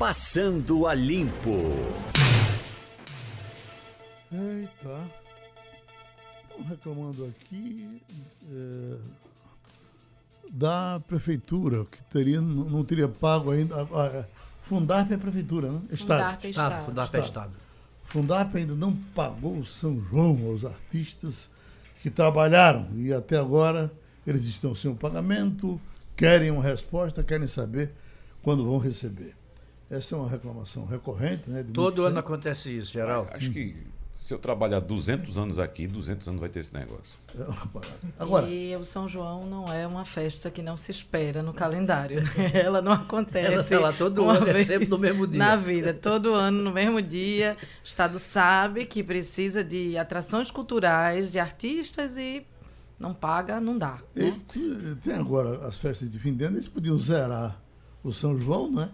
Passando a Limpo. Eita. Estão reclamando aqui é, da prefeitura, que teria, não, teria pago ainda. A, a, Fundarp é prefeitura, né? Estado. Fundarp é Estado. Fundarp é Estado. Fundarp ainda não pagou o São João aos artistas que trabalharam e até agora eles estão sem o pagamento, querem uma resposta, querem saber quando vão receber. Essa é uma reclamação recorrente, né? Todo ano tempo. acontece isso, geral. Acho que se eu trabalhar 200 anos aqui, 200 anos vai ter esse negócio. É Agora, e o São João não é uma festa que não se espera no calendário. Ela não acontece. Ela, ela todo ano é sempre no mesmo dia. Na vida, todo ano no mesmo dia. O Estado sabe que precisa de atrações culturais, de artistas e não paga, não dá. Né? tem agora as festas de fim de ano, eles podiam zerar o São João, né?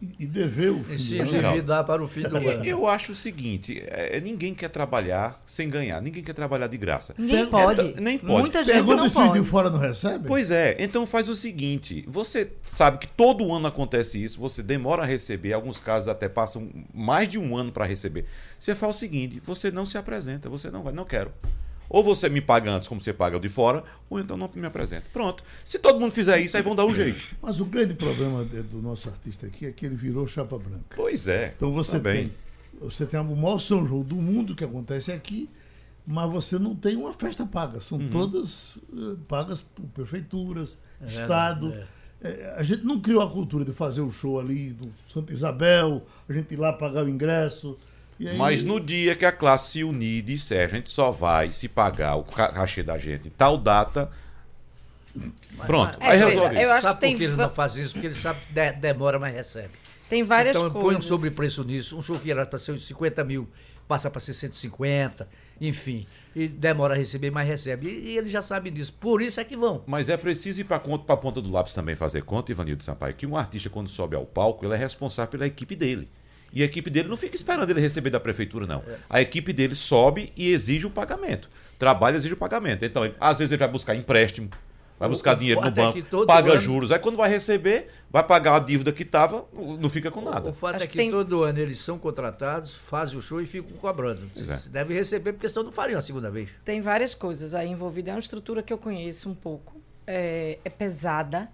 E, e dever o fim Sim, endividar para o fim do ano. Eu acho o seguinte: é, ninguém quer trabalhar sem ganhar, ninguém quer trabalhar de graça. Ninguém pode. É, nem pode. Muita gente Pergunta não se pode. de fora não recebe? Pois é, então faz o seguinte: você sabe que todo ano acontece isso, você demora a receber, alguns casos até passam mais de um ano para receber. Você faz o seguinte: você não se apresenta, você não vai, não quero. Ou você me paga antes, como você paga o de fora, ou então não me apresenta. Pronto. Se todo mundo fizer isso, aí vão dar um jeito. Mas o grande problema do nosso artista aqui é que ele virou chapa branca. Pois é. Então você também. tem. Você tem o maior São João do mundo que acontece aqui, mas você não tem uma festa paga. São uhum. todas uh, pagas por prefeituras, é, Estado. É. É, a gente não criou a cultura de fazer o show ali do Santa Isabel, a gente ir lá pagar o ingresso. Aí... Mas no dia que a classe se unir e disser, a gente só vai se pagar o cachê da gente tal data. Pronto, é, aí resolve. Eu acho sabe que por que ele não faz isso? Porque ele sabe que de, demora, mas recebe. Tem várias então, coisas. Então põe um sobrepreço nisso. Um show que era para ser 50 mil, passa para ser 150, enfim. E demora a receber, mas recebe. E, e ele já sabe disso. Por isso é que vão. Mas é preciso ir para a ponta do lápis também fazer conta, Ivanildo Sampaio, que um artista, quando sobe ao palco, ele é responsável pela equipe dele. E a equipe dele não fica esperando ele receber da prefeitura, não. É. A equipe dele sobe e exige o pagamento. Trabalha e exige o pagamento. Então, ele, às vezes ele vai buscar empréstimo, vai buscar o, dinheiro no banco, paga ano... juros. Aí quando vai receber, vai pagar a dívida que estava, não fica com nada. O, o fato Acho é que, tem... todo ano eles são contratados, fazem o show e ficam cobrando. É. Deve receber, porque senão não fariam a segunda vez. Tem várias coisas aí envolvidas. É uma estrutura que eu conheço um pouco. É, é pesada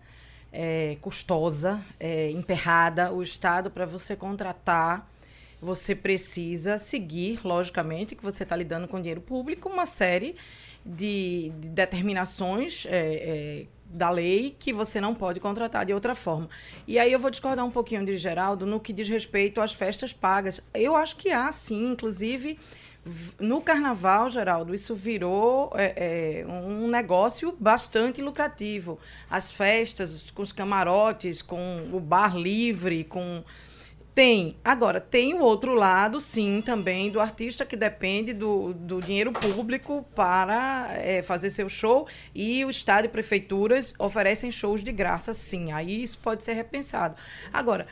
é, custosa, é, emperrada. O Estado, para você contratar, você precisa seguir, logicamente, que você está lidando com dinheiro público, uma série de, de determinações é, é, da lei que você não pode contratar de outra forma. E aí eu vou discordar um pouquinho de Geraldo no que diz respeito às festas pagas. Eu acho que há, sim, inclusive no carnaval, Geraldo, isso virou é, é, um negócio bastante lucrativo. As festas, com os camarotes, com o bar livre, com. Tem. Agora, tem o outro lado, sim, também, do artista que depende do, do dinheiro público para é, fazer seu show. E o Estado e prefeituras oferecem shows de graça, sim. Aí isso pode ser repensado. Agora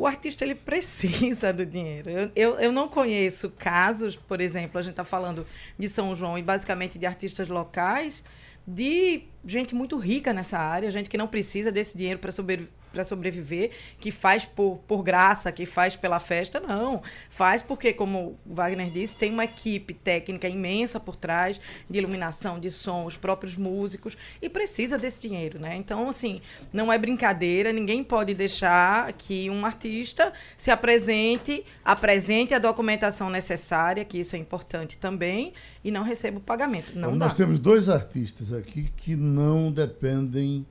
o artista ele precisa do dinheiro. Eu, eu, eu não conheço casos, por exemplo, a gente está falando de São João e basicamente de artistas locais, de gente muito rica nessa área, gente que não precisa desse dinheiro para sobreviver para sobreviver, que faz por, por graça, que faz pela festa, não. Faz porque, como o Wagner disse, tem uma equipe técnica imensa por trás, de iluminação, de som, os próprios músicos, e precisa desse dinheiro, né? Então, assim, não é brincadeira, ninguém pode deixar que um artista se apresente, apresente a documentação necessária, que isso é importante também, e não receba o pagamento. Não Nós temos dois artistas aqui que não dependem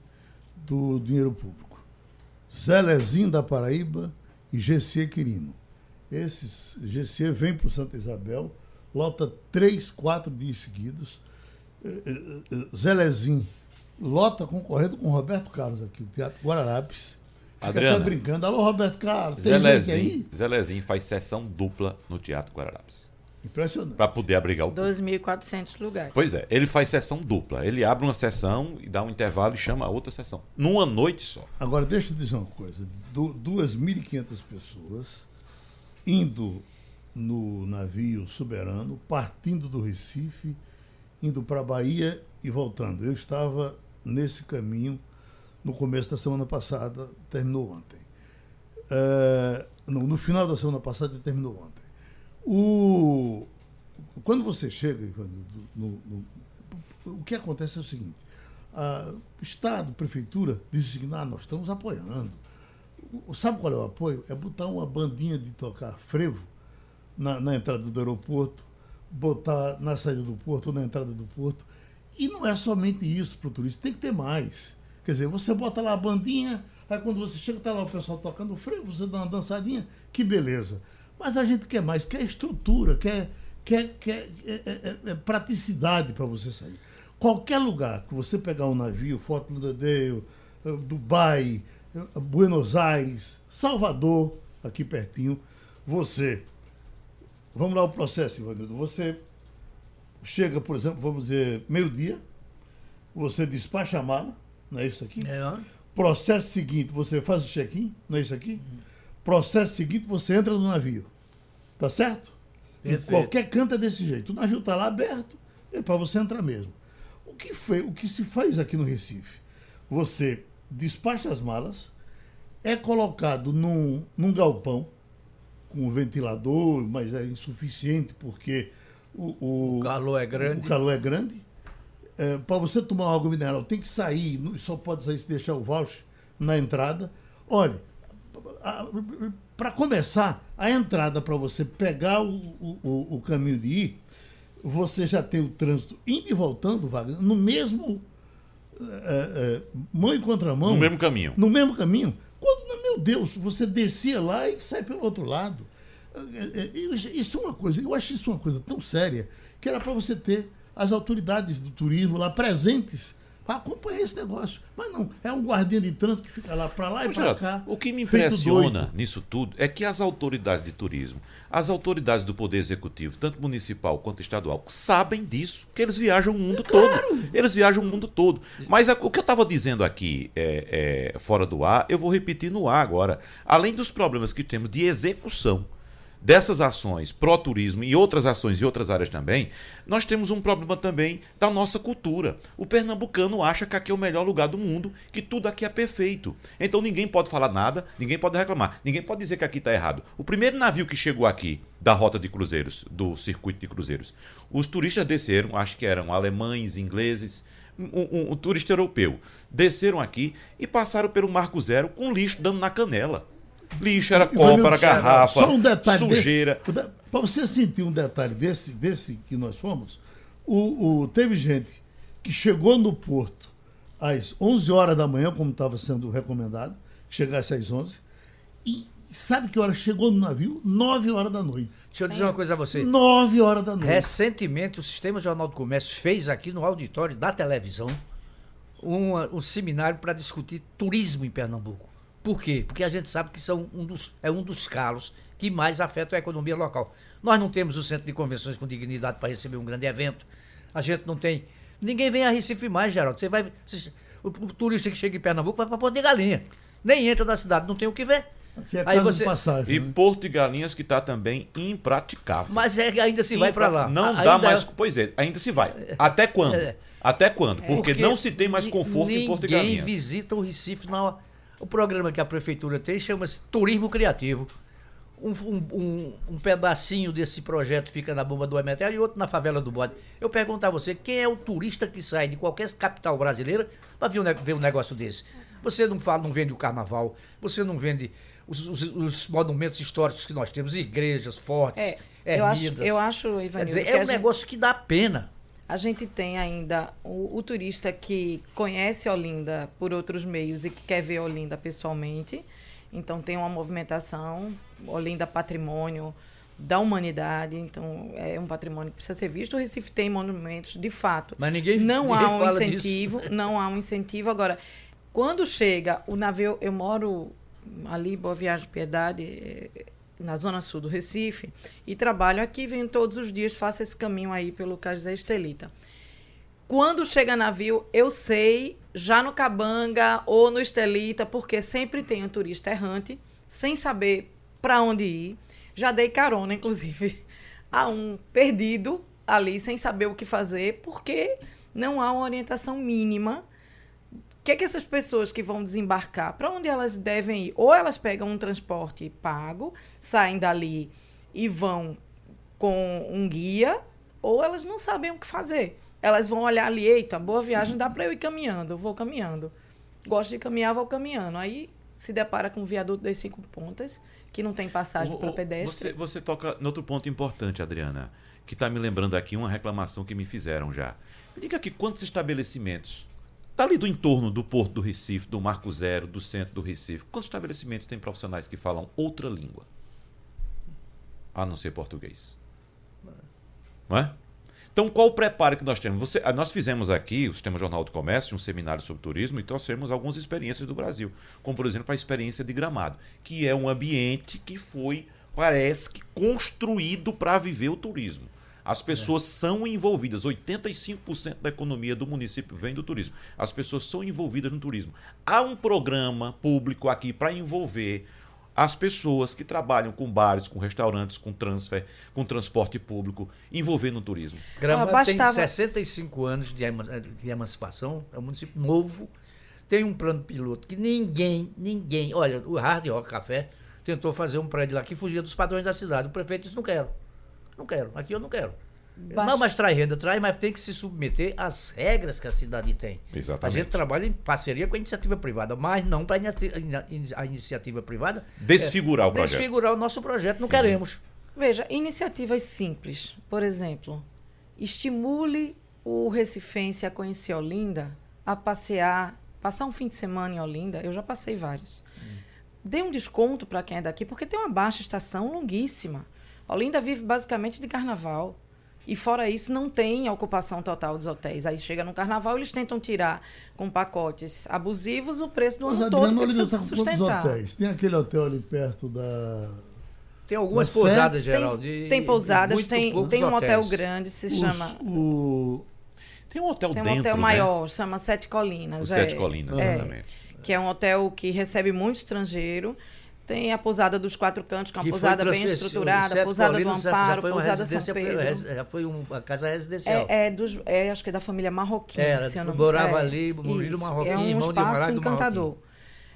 do dinheiro público. Zelezinho da Paraíba e GC Quirino. Esses GC vem para o Santa Isabel, lota três, quatro dias seguidos. Eh, eh, eh, Zelezinho lota concorrendo com o Roberto Carlos aqui, o Teatro Guararapes. Fica Adriana, até brincando. Alô, Roberto Carlos, tem Zelezinho, Zelezinho faz sessão dupla no Teatro Guararapes. Impressionante. Para poder abrigar o 2.400 lugares. Pois é, ele faz sessão dupla. Ele abre uma sessão e dá um intervalo e chama a outra sessão. Numa noite só. Agora, deixa eu dizer uma coisa. 2.500 pessoas indo no navio soberano, partindo do Recife, indo para a Bahia e voltando. Eu estava nesse caminho no começo da semana passada, terminou ontem. é, no, no final da semana passada terminou ontem. O, quando você chega, Ivan, no, no, o que acontece é o seguinte: a, Estado, Prefeitura, diz o seguinte, ah, nós estamos apoiando. Sabe qual é o apoio? É botar uma bandinha de tocar frevo na, na entrada do aeroporto, botar na saída do porto ou na entrada do porto. E não é somente isso para o turista, tem que ter mais. Quer dizer, você bota lá a bandinha, aí quando você chega, está lá o pessoal tocando frevo, você dá uma dançadinha, que beleza. Mas a gente quer mais, quer estrutura, quer, quer, quer é, é, é, praticidade para você sair. Qualquer lugar que você pegar um navio, Fort Lauderdale, eh, Dubai, eh, Buenos Aires, Salvador, aqui pertinho, você Vamos lá o processo, Ivanildo. Você chega, por exemplo, vamos dizer, meio-dia, você despacha a mala, não é isso aqui? É. Processo seguinte, você faz o check-in, não é isso aqui? Processo seguinte, você entra no navio. Tá certo? Em qualquer canto é desse jeito. O navio está lá aberto, é para você entrar mesmo. O que, foi, o que se faz aqui no Recife? Você despacha as malas, é colocado num, num galpão, com um ventilador, mas é insuficiente porque o, o, O calor é grande. o calor é grande. para você tomar água mineral, tem que sair, só pode sair se deixar o voucher na entrada. Olha, para começar, a entrada para você pegar o, o, o- caminho de ir, você já tem o trânsito indo e voltando, Wagner, no mesmo eh, eh, mão em contramão. No mesmo caminho. No mesmo caminho. Quando, meu Deus, você descia lá e sai pelo outro lado. É, é, Isso é uma coisa, eu acho isso uma coisa tão séria que era para você ter as autoridades do turismo lá presentes para acompanhar esse negócio. Mas não, é um guardinha de trânsito que fica lá para lá e Mas, para Geraldo, cá. o que me impressiona nisso tudo é que as autoridades de turismo, as autoridades do Poder Executivo, tanto municipal quanto estadual, sabem disso, que eles viajam o mundo todo. Eles viajam o mundo todo. Mas a- o que eu estava dizendo aqui é, é, fora do ar, eu vou repetir no ar agora. Além dos problemas que temos de execução dessas ações pró-turismo e outras ações e outras áreas também, nós temos um problema também da nossa cultura. O pernambucano acha que aqui é o melhor lugar do mundo, que tudo aqui é perfeito. Então ninguém pode falar nada, ninguém pode reclamar, ninguém pode dizer que aqui está errado. O primeiro navio que chegou aqui da rota de cruzeiros, do circuito de cruzeiros, os turistas desceram, acho que eram alemães, ingleses, um, um- um turista europeu, desceram aqui e passaram pelo Marco Zero com lixo dando na canela. Lixo era copa, era garrafa, Só um detalhe sujeira. Para você sentir um detalhe desse, desse que nós fomos, o, o- teve gente que chegou no porto às 11 horas da manhã, como estava sendo recomendado, que chegasse às 11, e sabe que hora chegou no navio? 9 horas da noite. Deixa eu dizer uma coisa a você. 9 horas da noite. Recentemente, o Sistema Jornal do Comércio fez aqui no auditório da televisão um, um seminário para discutir turismo em Pernambuco. Por quê? Porque a gente sabe que são um dos, é um dos calos que mais afetam a economia local. Nós não temos o centro de convenções com dignidade para receber um grande evento. A gente não tem. Ninguém vem a Recife mais, Geraldo. Você vai. você- o, o turista que chega em Pernambuco vai para Porto de Galinha. Nem entra na cidade, não tem o que ver. Aqui é Aí você- de passagem. E né? Porto de Galinhas que está também impraticável. Mas é que ainda se vai para lá. Não A- dá ainda- mais. Pois é, ainda se vai. Até quando? É. Até quando? Porque, não se tem mais conforto em Porto de Ninguém Galinhas. visita o Recife. Na... O programa que a prefeitura tem chama-se Turismo Criativo. Um, um- um- pedacinho desse projeto fica na bomba do Emetel e outro na favela do Bode. Eu pergunto a você, quem é o turista que sai de qualquer capital brasileira para ver, um ver um negócio desse? Você não fala, não vende o carnaval, você não vende os, os- os monumentos históricos que nós temos, igrejas fortes, É, eu acho, ermidas. eu acho, Quer Ivanildo, dizer, que é um gente- negócio que dá pena. A gente tem ainda o, o turista que conhece Olinda por outros meios e que quer ver Olinda pessoalmente. Então tem uma movimentação, Olinda Patrimônio da Humanidade, então é um patrimônio que precisa ser visto. O Recife tem monumentos, de fato. Mas ninguém- não ninguém há um fala disso. incentivo, não há um incentivo. Agora, quando chega o navio, eu moro ali, Boa Viagem Piedade, eh, na zona sul do Recife, e trabalho aqui, venho todos os dias, faço esse caminho aí pelo Cajazé Estelita. Quando chega navio, eu sei, já no Cabanga ou no Estelita, porque sempre tem um turista errante, sem saber para onde ir. Já dei carona, inclusive, a um perdido ali, sem saber o que fazer, porque não há uma orientação mínima que, que essas pessoas que vão desembarcar, para onde elas devem ir? Ou elas pegam um transporte pago, saem dali e vão com um guia, ou elas não sabem o que fazer. Elas vão olhar ali, eita, boa viagem, dá para eu ir caminhando, eu vou caminhando. Gosto de caminhar, vou caminhando. Aí se depara com o viaduto das cinco pontas, que não tem passagem para pedestre. Você, você toca no outro ponto importante, Adriana, que está me lembrando aqui uma reclamação que me fizeram já. Me diga aqui quantos estabelecimentos Está ali do entorno do Porto do Recife, do Marco Zero, do centro do Recife. Quantos estabelecimentos tem profissionais que falam outra língua? A não ser português. Não é? Então, qual o preparo que nós temos? Você, ah, nós fizemos aqui, o Sistema Jornal do Comércio, um seminário sobre turismo e trouxemos algumas experiências do Brasil. Como, por exemplo, a experiência de Gramado, que é um ambiente que foi, parece que, construído para viver o turismo. As pessoas é. são envolvidas. 85% da economia do município vem do turismo. As pessoas são envolvidas no turismo. Há um programa público aqui para envolver as pessoas que trabalham com bares, com restaurantes, com transfer, com transporte público, envolvendo o turismo. Gramado ah, bastava... tem 65 anos de, de emancipação, é um município novo, tem um plano piloto que ninguém, ninguém, olha, o Hard Rock Café tentou fazer um prédio lá que fugia dos padrões da cidade. O prefeito disse, não quero. Não quero, aqui eu não quero. Não, mas traz renda, traz, mas tem que se submeter às regras que a cidade tem. Exatamente. A gente trabalha em parceria com a iniciativa privada, mas não para a iniciativa privada. Desfigurar é, o projeto. Desfigurar o nosso projeto, não uhum. queremos. Veja, iniciativas simples. Por exemplo, estimule o recifense a conhecer Olinda, a passear, passar um fim de semana em Olinda. Eu já passei vários. Hum. Dê um desconto para quem é daqui, porque tem uma baixa estação longuíssima. Olinda vive basicamente de carnaval. E fora isso, não tem ocupação total dos hotéis. Aí chega no carnaval, eles tentam tirar com pacotes abusivos o preço do Mas, ano Adriano, todo. Olinda está com quantos hotéis? Tem aquele hotel ali perto da. Tem algumas pousadas, Geraldo. Tem, tem pousadas, tem, tem um hotel grande, se Os, chama. O... Tem um hotel tem um dentro, hotel né? maior, chama Sete Colinas. O é, Sete Colinas, é, exatamente. Que é um hotel que recebe muito estrangeiro. Tem a pousada dos quatro cantos, que é uma que pousada bem estruturada, a pousada do Amparo, pousada São Pedro. Já foi uma casa residencial. É, é, dos, é, acho que é da família Marroquim. Era, se eu não... morava é, ali, Murilo Marroquim, é um irmão espaço de encantador.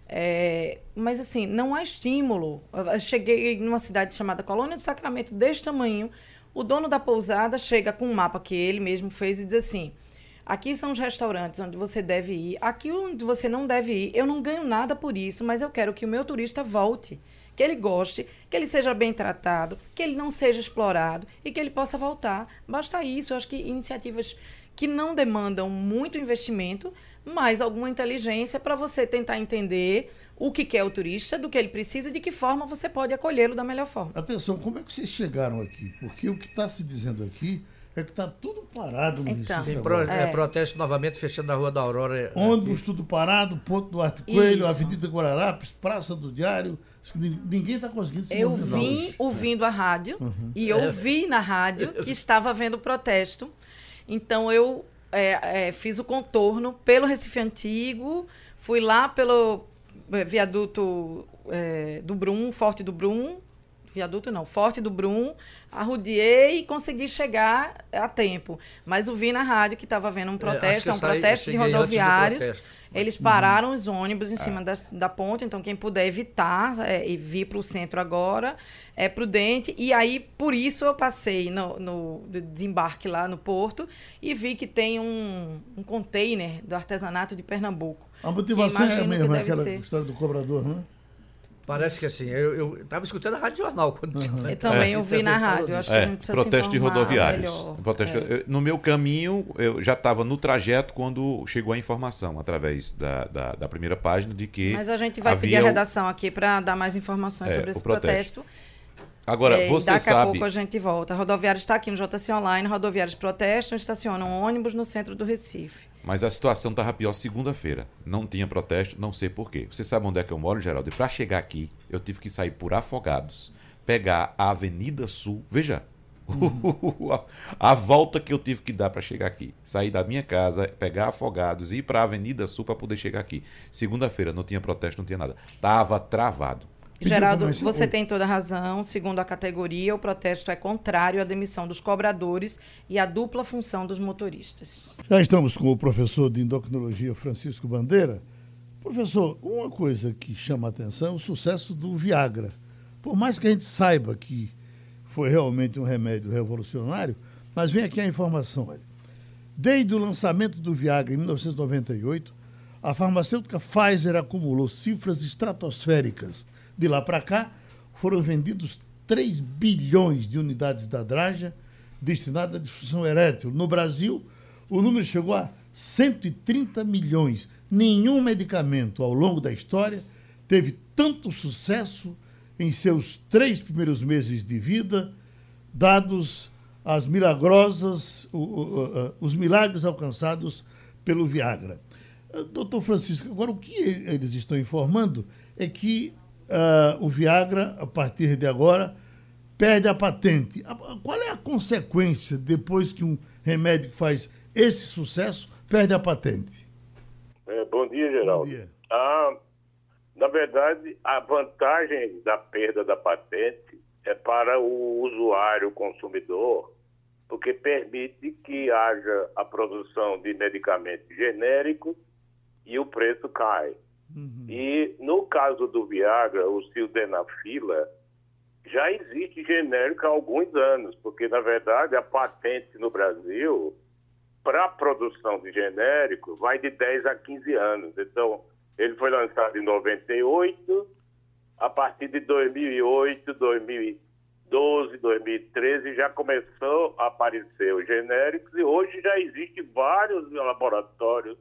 É, mas assim, não há estímulo. Eu cheguei numa cidade chamada Colônia do Sacramento, deste tamanho. O dono da pousada chega com um mapa que ele mesmo fez e diz assim: Aqui são os restaurantes onde você deve ir. Aqui onde você não deve ir. Eu não ganho nada por isso, mas eu quero que o meu turista volte. Que ele goste, que ele seja bem tratado, que ele não seja explorado e que ele possa voltar. Basta isso. Eu acho que iniciativas que não demandam muito investimento, mas alguma inteligência para você tentar entender o que quer o turista, do que ele precisa e de que forma você pode acolhê-lo da melhor forma. Atenção, como é que vocês chegaram aqui? Porque o que está se dizendo aqui é que está tudo parado no então, Recife. Tem pro, é. É, protesto novamente fechando a Rua da Aurora. É, Ônibus aqui. tudo parado, Ponto do Arte Coelho, Isso. Avenida Guararapes, Praça do Diário. Ninguém está conseguindo se Eu vim ouvindo a rádio uhum. e eu vi na rádio que estava havendo protesto. Então eu é, é, fiz o contorno pelo Recife Antigo, fui lá pelo é, viaduto do Brum, Forte do Brum, viaduto não, Forte do Brum, arrudiei e consegui chegar a tempo. Mas o vi na rádio que estava havendo um é, protesto, é, um protesto de rodoviários. Eles pararam uhum. os ônibus em cima da, da ponte, então quem puder evitar é, e vir para o centro agora é prudente. E aí, por isso, eu passei no, no desembarque lá no porto e vi que tem um, um container do artesanato de Pernambuco. A motivação é mesmo aquela ser... história do cobrador, não é? Parece que assim, eu estava escutando a Rádio Jornal quando uhum. Eu também é, ouvi na rádio, acho que a gente precisa Protesto de rodoviários. Protesto, é. No meu caminho, eu já estava no trajeto quando chegou a informação, através da, da, da, primeira página, de que. Mas a gente vai pedir a redação aqui para dar mais informações é, sobre esse protesto. protesto. Agora, é, você daqui sabe... a pouco a gente volta. A rodoviária está aqui no JC Online, rodoviários protestam, estacionam ônibus no centro do Recife. Mas a situação estava pior segunda-feira. Não tinha protesto, não sei porquê. Você sabe onde é que eu moro, Geraldo? E para chegar aqui, eu tive que sair por Afogados, pegar a Avenida Sul. Veja, uhum. a volta que eu tive que dar para chegar aqui. Sair da minha casa, pegar Afogados e ir para a Avenida Sul para poder chegar aqui. Segunda-feira não tinha protesto, não tinha nada. Tava travado. Geraldo, você tem toda a razão. Segundo a categoria, o protesto é contrário à demissão dos cobradores e à dupla função dos motoristas. Já estamos com o professor de endocrinologia Francisco Bandeira. Professor, uma coisa que chama a atenção é o sucesso do Viagra. Por mais que a gente saiba que foi realmente um remédio revolucionário, mas vem aqui a informação. Olha. Desde o lançamento do Viagra em 1998, a farmacêutica Pfizer acumulou cifras estratosféricas. De lá para cá, foram vendidos 3 bilhões de unidades da Draja destinadas à disfunção erétil. No Brasil, o número chegou a 130 milhões. Nenhum medicamento ao longo da história teve tanto sucesso em seus três primeiros meses de vida, dados as milagrosas, os milagres alcançados pelo Viagra. Doutor Francisco, agora o que eles estão informando é que uh, o Viagra, a partir de agora, perde a patente. Qual é a consequência depois que um remédio que faz esse sucesso perde a patente? É, bom dia, Geraldo. Bom dia. Ah, na verdade, a vantagem da perda da patente é para o usuário, o consumidor, porque permite que haja a produção de medicamentos genéricos e o preço cai. Uhum. E no caso do Viagra, o sildenafila, já existe genérico há alguns anos, porque na verdade a patente no Brasil para a produção de genérico vai de 10 a 15 anos. Então, ele foi lançado em 98, a partir de 2008, 2012, 2013 já começou a aparecer os genéricos e hoje já existem vários laboratórios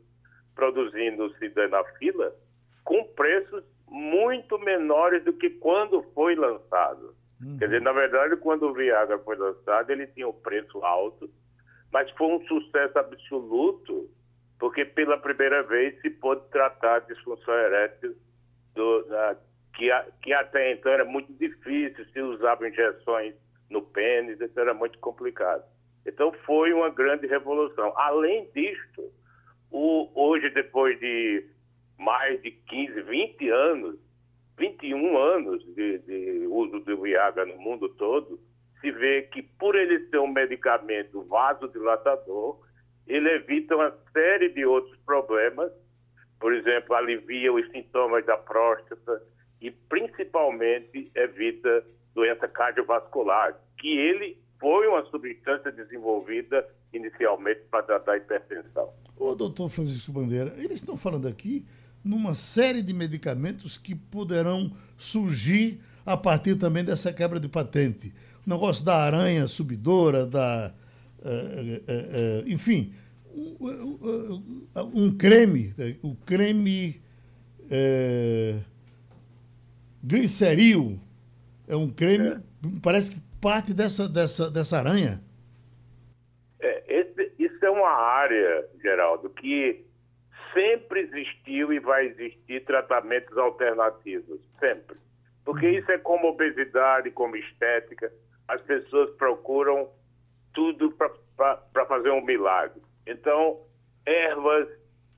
produzindo sildenafila com preços muito menores do que quando foi lançado. Uhum. Quer dizer, na verdade, quando o Viagra foi lançado, ele tinha um preço alto, mas foi um sucesso absoluto, porque pela primeira vez se pôde tratar a disfunção erétil do, da, que, que até então era muito difícil, se usava injeções no pênis, isso era muito complicado. Então foi uma grande revolução. Além disto, o, hoje, depois de mais de 15, 20 anos, 21 anos de, de uso do Viagra no mundo todo, se vê que por ele ser um medicamento vasodilatador, ele evita uma série de outros problemas, por exemplo, alivia os sintomas da próstata e principalmente evita doença cardiovascular, que ele foi uma substância desenvolvida inicialmente para tratar a hipertensão. Ô, doutor Francisco Bandeira, eles estão falando aqui numa série de medicamentos que poderão surgir a partir também dessa quebra de patente. O negócio da aranha subidora, da. Uh, uh, uh, enfim, um, creme, o creme gliceril, é um creme, é. parece que parte dessa, dessa, dessa aranha. É, esse, isso é uma área, Geraldo, que sempre existiu e vai existir tratamentos alternativos, sempre. Porque uhum. isso é como obesidade, como estética. As pessoas procuram tudo para fazer um milagre. Então, ervas,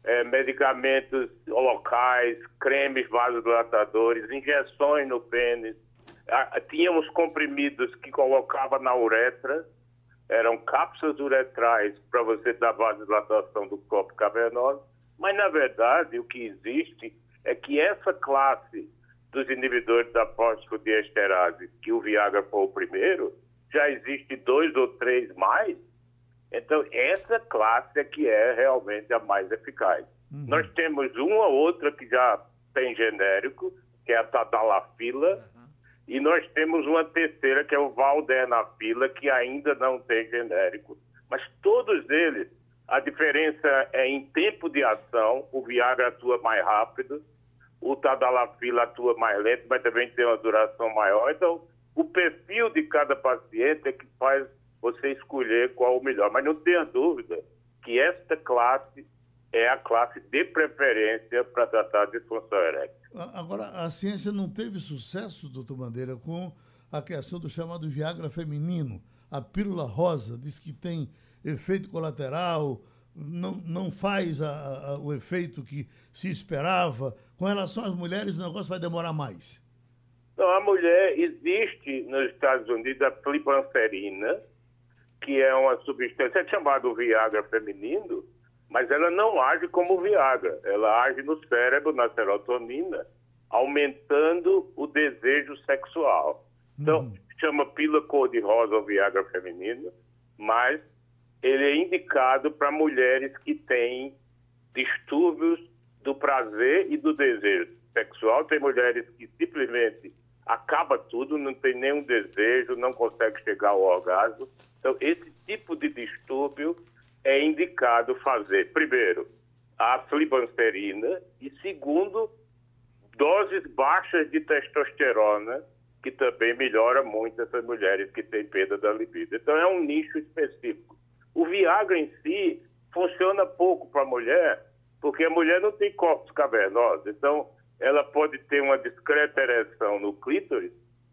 é, medicamentos locais, cremes vasodilatadores, injeções no pênis. Ah, tínhamos comprimidos que colocava na uretra, eram cápsulas uretrais para você dar vasodilatação do corpo cavernoso mas, na verdade, o que existe é que essa classe dos inibidores da fosfodiesterase, que o Viagra foi o primeiro, já existe dois ou três mais. Então, essa classe é que é realmente a mais eficaz. Uhum. Nós temos uma outra que já tem genérico, que é a tadalafila, uhum. e nós temos uma terceira, que é o valdenafila, que ainda não tem genérico. Mas todos eles a diferença é em tempo de ação, o Viagra atua mais rápido, o Tadalafila atua mais lento, mas também tem uma duração maior. Então, o perfil de cada paciente é que faz você escolher qual o melhor. Mas não tenha dúvida que esta classe é a classe de preferência para tratar a disfunção erétil. Agora, a ciência não teve sucesso, doutor Bandeira, com a questão do chamado Viagra feminino. A pílula rosa diz que tem efeito colateral, não, não faz a, a, o efeito que se esperava. Com relação às mulheres, o negócio vai demorar mais. Então, a mulher existe nos Estados Unidos a flibanserina, que é uma substância é chamada Viagra feminino, mas ela não age como Viagra. Ela age no cérebro, na serotonina, aumentando o desejo sexual. Então, uhum. chama pílula cor-de-rosa ou Viagra feminino, mas ele é indicado para mulheres que têm distúrbios do prazer e do desejo sexual. Tem mulheres que simplesmente acaba tudo, não tem nenhum desejo, não consegue chegar ao orgasmo. Então, esse tipo de distúrbio é indicado fazer, primeiro, a flibanserina e, segundo, doses baixas de testosterona, que também melhora muito essas mulheres que têm perda da libido. Então, é um nicho específico. O Viagra em si funciona pouco para a mulher, porque a mulher não tem corpos cavernosos. Então, ela pode ter uma discreta ereção no clítoris,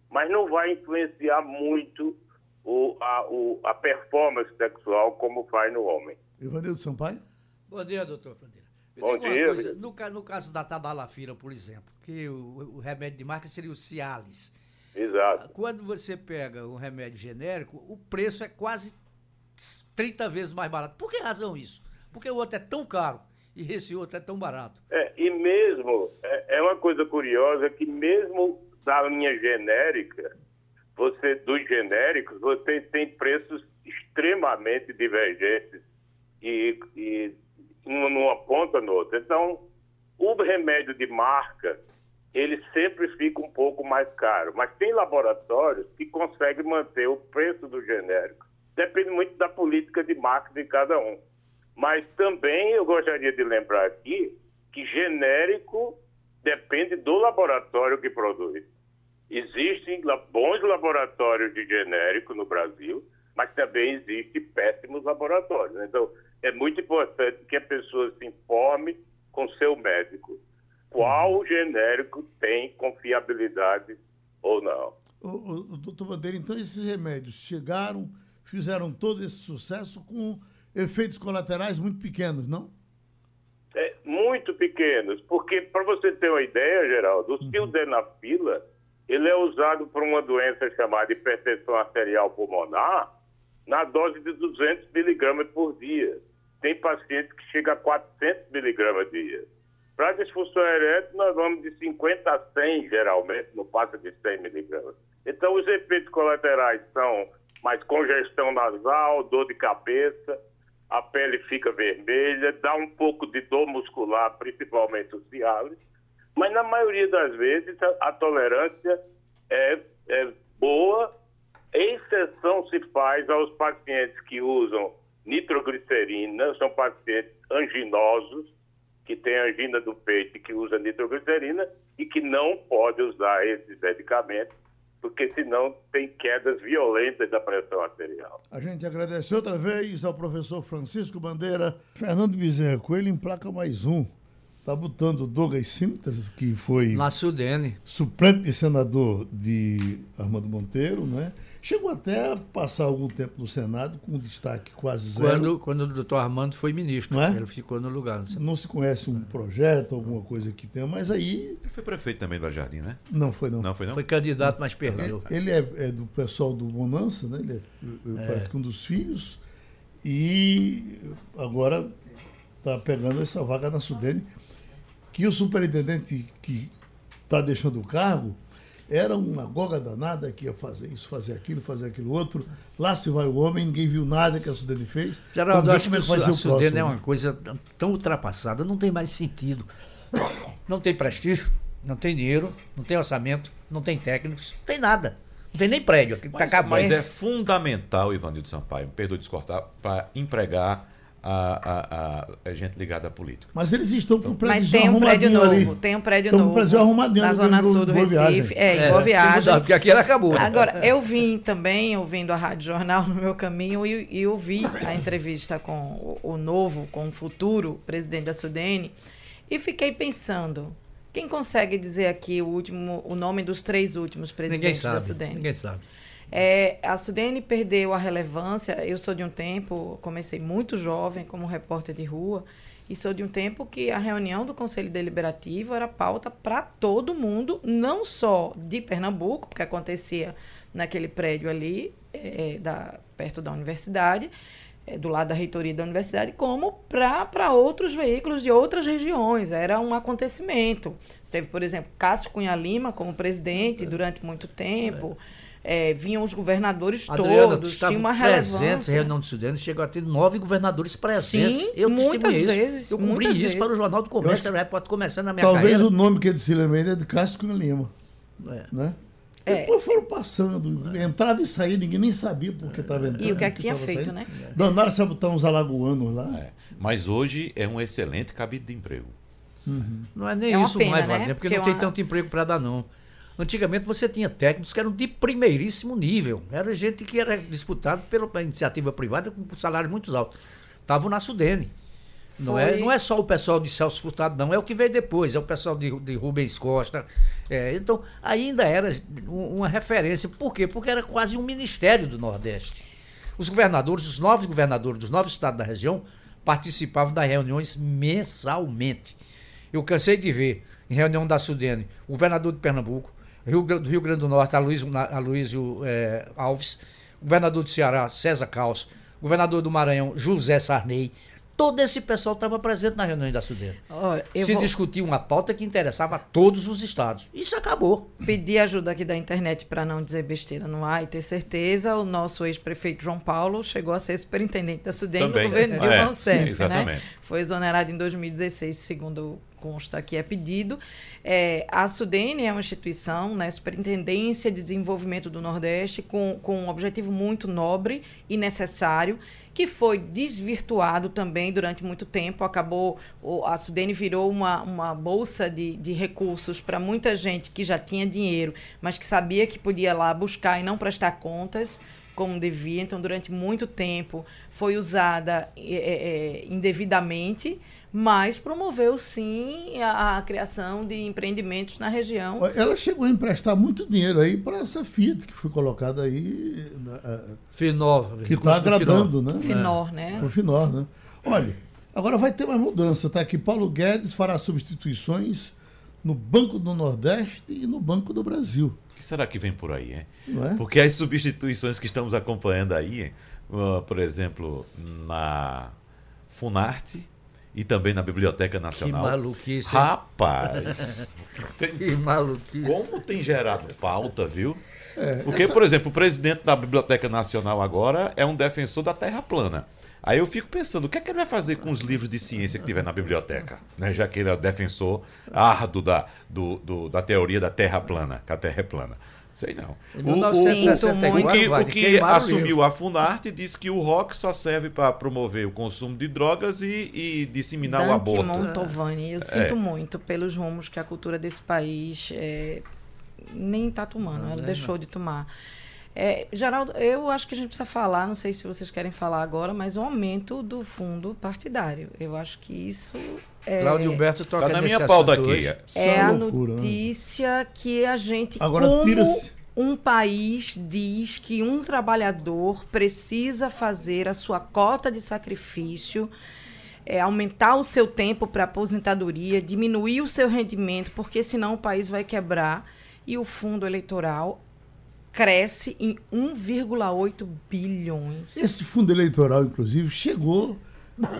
mas não vai influenciar muito o, a, o, a performance sexual como faz no homem. Ivanildo Sampaio? Bom dia, doutor Fronteira. Bom dia. Coisa, no, no, caso da tadalafila, por exemplo, que o, o, remédio de marca seria o Cialis. Exato. Quando você pega um remédio genérico, o preço é quase 30 vezes mais barato. Por que razão isso? Porque o outro é tão caro e esse outro é tão barato. É, e mesmo, é, é uma coisa curiosa que mesmo da linha genérica, você dos genéricos, você tem preços extremamente divergentes e, e numa ponta ou outra. Então, o remédio de marca, ele sempre fica um pouco mais caro, mas tem laboratórios que conseguem manter o preço do genérico. Depende muito da política de marketing de cada um. Mas também eu gostaria de lembrar aqui que genérico depende do laboratório que produz. Existem bons laboratórios de genérico no Brasil, mas também existem péssimos laboratórios. Então, é muito importante que a pessoa se informe com seu médico qual genérico tem confiabilidade ou não. O, o, doutor Bandeira, então esses remédios chegaram, fizeram todo esse sucesso com efeitos colaterais muito pequenos, não? É, muito pequenos, porque para você ter uma ideia, Geraldo, o uhum. sildenafila, ele é usado para uma doença chamada hipertensão arterial pulmonar na dose de 200 miligramas por dia. Tem pacientes que chegam a 400 miligramas por dia. Para disfunção erétil, nós vamos de 50 a 100, geralmente, não passa de 100 miligramas. Então, os efeitos colaterais são mais congestão nasal, dor de cabeça, a pele fica vermelha, dá um pouco de dor muscular, principalmente o cialis, mas na maioria das vezes a, tolerância é, é boa, exceção se faz aos pacientes que usam nitroglicerina, são pacientes anginosos, que têm angina do peito e que usam nitroglicerina e que não podem usar esses medicamentos porque senão tem quedas violentas da pressão arterial. A gente agradece outra vez ao professor Francisco Bandeira. Fernando Bezerra, ele emplaca mais um. Está botando Douglas Simtas, que foi. Na Sudene. Suplente de senador de Armando Monteiro, né? Chegou até a passar algum tempo no Senado com um destaque quase zero. Quando, quando o doutor Armando foi ministro, é? ele ficou no lugar. Não, não se conhece um projeto, alguma coisa que tenha, mas aí... Ele foi prefeito também do Jardim, né? Não foi não. Não foi não? Foi candidato, mas perdeu. Ele, ele é, é, do pessoal do Bonança, né? Ele é, é. parece que um dos filhos. E agora está pegando essa vaga na Sudene, que o superintendente que está deixando o cargo era uma goga danada que ia fazer isso, fazer aquilo, fazer aquilo outro. Lá se vai o homem, ninguém viu nada que a Sudene fez. Geraldo, eu acho que a Sudene é uma coisa tão ultrapassada, não tem mais sentido. Não tem prestígio, não tem dinheiro, não tem orçamento, não tem técnicos, não tem nada. Não tem nem prédio. Mas, tá mas é fundamental, Ivanildo Sampaio, me perdoe descortar, para empregar a, a, a, gente ligada à política. Mas eles estão com o prédio Mas tem um prédio novo, ali. tem um prédio novo. Um prédio arrumadinho na zona sul do Recife. É, é, boa viagem. Porque aqui ela acabou. Né? Agora, eu vim também ouvindo a Rádio Jornal no meu caminho e, e ouvi a entrevista com o, o novo, com o futuro presidente da Sudene e fiquei pensando, quem consegue dizer aqui o último, o nome dos três últimos presidentes da Sudene? Ninguém sabe. É, a Sudene perdeu a relevância. Eu sou de um tempo, comecei muito jovem como repórter de rua, E sou de um tempo que a reunião do Conselho Deliberativo era pauta para todo mundo, não só de Pernambuco, porque acontecia naquele prédio ali, é, da, perto da universidade, é, do lado da reitoria da universidade, como para outros veículos de outras regiões. Era um acontecimento. Teve, por exemplo, Cássio Cunha Lima como presidente durante muito tempo. É, vinham os governadores Adriana, todos, tinha uma relevância. presentes reunião de estudantes, chegou a ter nove governadores presentes. Sim, eu muitas isso. vezes. Eu cumpri isso vezes. para o Jornal do Comércio, era repórter começando na minha Talvez carreira. o nome que é de se lembra é de Cássio Cunha Lima. É. Né? É. Depois foram passando, entrava e saía, ninguém nem sabia por que estava entrando. E o que é que tinha feito, saindo. né? Danaram se botar uns alagoanos lá. É. Mas hoje é um excelente cabide de emprego. Não é nem É isso pena, mais, né? Wagner, porque, Porque não tem uma- tanto emprego para dar, não. Antigamente você tinha técnicos que eram de primeiríssimo nível. Era gente que era disputado pela iniciativa privada com salários muito altos. Estavam na Sudene. Não é, não é só o pessoal de Celso Furtado, não. É o que veio depois. É o pessoal de, de Rubens Costa. É, então, ainda era um- uma referência. Por quê? Porque era quase um ministério do Nordeste. Os governadores, os novos governadores dos nove estados da região, participavam das reuniões mensalmente. Eu cansei de ver, em reunião da Sudene, o governador de Pernambuco, Rio, do Rio Grande do Norte, Aloysio, eh, Alves, governador do Ceará, César Caos, governador do Maranhão, José Sarney. Todo esse pessoal estava presente na reunião da Sudene. Se vou discutia uma pauta que interessava a todos os estados. Isso acabou. pedir ajuda aqui da internet para não dizer besteira no ar e ter certeza. O nosso ex-prefeito João Paulo chegou a ser superintendente da Sudene Também. no governo de É, Dilma Rousseff, sim, né? Foi exonerado em 2016, segundo consta que é pedido. É, a Sudene é uma instituição, né, Superintendência de Desenvolvimento do Nordeste, com, com um objetivo muito nobre e necessário, que foi desvirtuado também durante muito tempo. Acabou, a Sudene virou uma, uma bolsa de, de recursos para muita gente que já tinha dinheiro, mas que sabia que podia lá buscar e não prestar contas como devia. Então, durante muito tempo, foi usada é, é, indevidamente, mas promoveu sim a, a criação de empreendimentos na região. Ela chegou a emprestar muito dinheiro aí para essa Fiat que foi colocada aí, na- a- Finova. que está agradando, né? Finor, né? Pro Finor, né? Olha, agora vai ter mais mudança, tá? Que Paulo Guedes fará substituições no Banco do Nordeste e no Banco do Brasil. O que será que vem por aí, hein? Não é? Porque as substituições que estamos acompanhando aí, uh, por exemplo, na Funarte e também na Biblioteca Que Nacional. maluquice. hein? Rapaz! tem- Que maluquice. como tem gerado pauta, viu? Porque, por exemplo, o presidente da Biblioteca Nacional agora é um defensor da Terra plana. Aí eu fico pensando, o que é que ele vai fazer com os livros de ciência que tiver na biblioteca? Né? Já que ele é o defensor árduo da, do, do- da teoria da Terra plana, que a Terra é plana. Sei não. Em O- o- 1964, o que, o que o assumiu livro. a Funarte disse que o rock só serve para promover o consumo de drogas e, e disseminar o Dante aborto. Montovani, eu sinto muito pelos rumos que a cultura desse país é, nem está tomando, ela deixou de tomar. É, Geraldo, eu acho que a gente precisa falar, não sei se vocês querem falar agora, mas o aumento do fundo partidário. Eu acho que isso é, Cláudio Humberto toca Tá na minha pauta aqui. hoje. É uma a loucura, né? notícia que a gente, Agora, como tira-se- um país diz que um trabalhador precisa fazer a sua cota de sacrifício, é, aumentar o seu tempo para aposentadoria, diminuir o seu rendimento, porque senão o país vai quebrar e o fundo eleitoral cresce em 1,8 bilhões. Esse fundo eleitoral, inclusive, chegou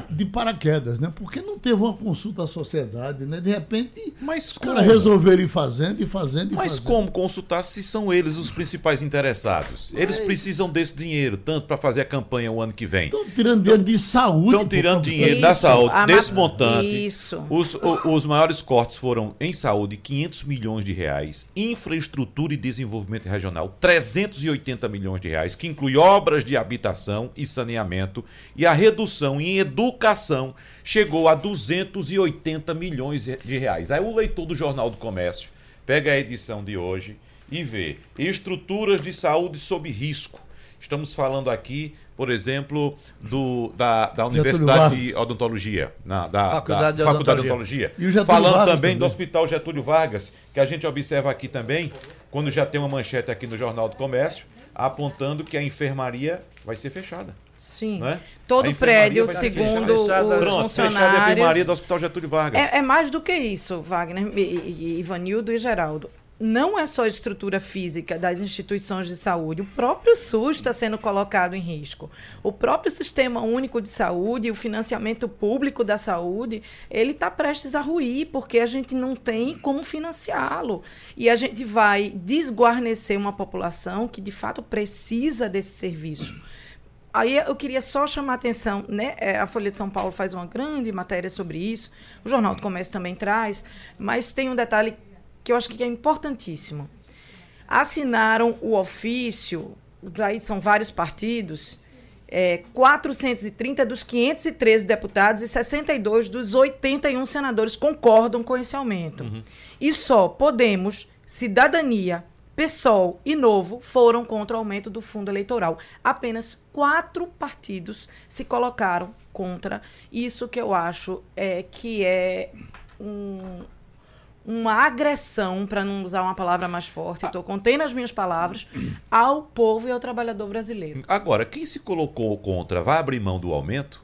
de paraquedas, né? Porque não teve uma consulta à sociedade, né? De repente, Mas os caras resolveram ir fazendo e fazendo e Mas fazendo. como consultar se são eles os principais interessados? Eles Mas- precisam desse dinheiro, tanto para fazer a campanha o ano que vem. Estão tirando dinheiro de saúde. Estão tirando dinheiro da Isso, saúde, a desse ma- montante. Isso. Os, o- os maiores cortes foram em saúde, 500 milhões de reais, infraestrutura e desenvolvimento regional, 380 milhões de reais, que inclui obras de habitação e saneamento, e a redução em educação chegou a 280 milhões de reais. Aí o leitor do Jornal do Comércio pega a edição de hoje e vê estruturas de saúde sob risco. Estamos falando aqui, por exemplo, do, da, da Universidade de Odontologia, na, da Faculdade de da Faculdade de Odontologia. Odontologia. E o Getúlio Falando Vargas também. do Hospital Getúlio Vargas, que a gente observa aqui também quando já tem uma manchete aqui no Jornal do Comércio apontando que a enfermaria vai ser fechada. Sim. Né? Todo prédio, segundo os Pronto, funcionários... a enfermaria do Hospital Getúlio Vargas. É, é mais do que isso, Wagner, e, e, Ivanildo e Geraldo não é só a estrutura física das instituições de saúde, o próprio SUS está sendo colocado em risco. O próprio Sistema Único de Saúde, o financiamento público da saúde, ele está prestes a ruir, porque a gente não tem como financiá-lo. E a gente vai desguarnecer uma população que, de fato, precisa desse serviço. Aí eu queria só chamar a atenção, né? É, a Folha de São Paulo faz uma grande matéria sobre isso, o Jornal do Comércio também traz, mas tem um detalhe que eu acho que é importantíssimo. Assinaram o ofício, aí são vários partidos, é, 430 dos 513 deputados e 62 dos 81 senadores concordam com esse aumento. Uhum. E só Podemos, Cidadania, PSOL e Novo foram contra o aumento do fundo eleitoral. Apenas quatro partidos se colocaram contra. Isso que eu acho é que é um, uma agressão, para não usar uma palavra mais forte, estou contendo as minhas palavras, ao povo e ao trabalhador brasileiro. Agora, quem se colocou contra vai abrir mão do aumento?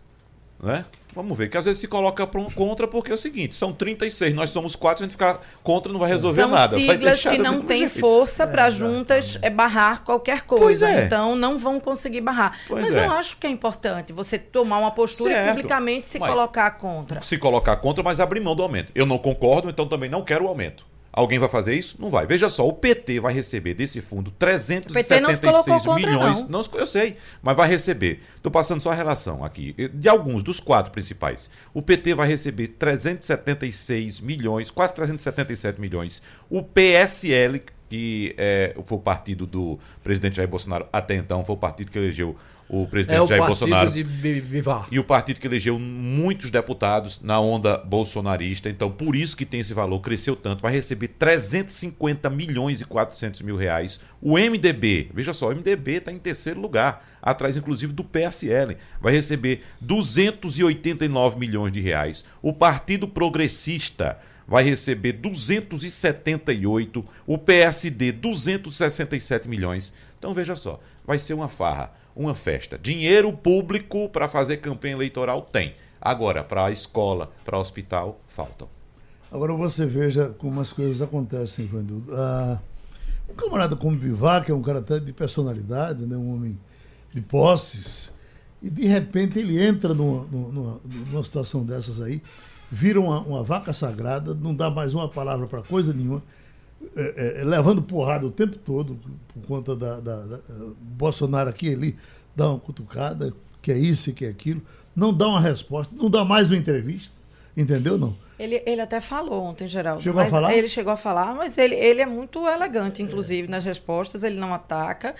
Né? Vamos ver, que às vezes se coloca contra porque é o seguinte, são 36, nós somos quatro, a gente ficar contra não vai resolver são nada. siglas que não têm força para é, juntas é, barrar qualquer coisa, é. então não vão conseguir barrar. Pois Mas é. eu acho que é importante você tomar uma postura certo. e publicamente se mas, colocar contra. Se colocar contra, mas abrir mão do aumento. Eu não concordo, então também não quero o aumento. Alguém vai fazer isso? Não vai. Veja só, o PT vai receber desse fundo 376 não milhões. Não. não. eu sei, mas vai receber. Estou passando só a relação aqui. De alguns, dos quatro principais. O PT vai receber 376 milhões, quase 377 milhões. O PSL, que é, foi o partido do presidente Jair Bolsonaro até então, foi o partido que elegeu o presidente é o Jair Bolsonaro. E o partido que elegeu muitos deputados na onda bolsonarista. Então, por isso que tem esse valor, cresceu tanto. Vai receber 350 milhões e 400 mil reais. O MDB, veja só, o MDB está em terceiro lugar, atrás inclusive do PSL. Vai receber 289 milhões de reais. O Partido Progressista vai receber 278, o PSD 267 milhões. Então veja só, vai ser uma farra uma festa. Dinheiro público para fazer campanha eleitoral tem. Agora, para a escola, para o hospital, faltam. Agora você veja como as coisas acontecem, Vandu. Ah, um camarada como Bivac é um cara até de personalidade, né? um homem de posses, e de repente ele entra numa, numa, numa situação dessas aí, vira uma, uma, vaca sagrada, não dá mais uma palavra para coisa nenhuma, é, é, levando porrada o tempo todo, por conta da, da, da, Bolsonaro aqui ele dá uma cutucada, que é isso e que é aquilo, não dá uma resposta, não dá mais uma entrevista, entendeu não? Ele, ele até falou ontem, Geraldo. Chegou a falar? Ele chegou a falar, mas ele, ele é muito elegante, inclusive, nas respostas, ele não ataca.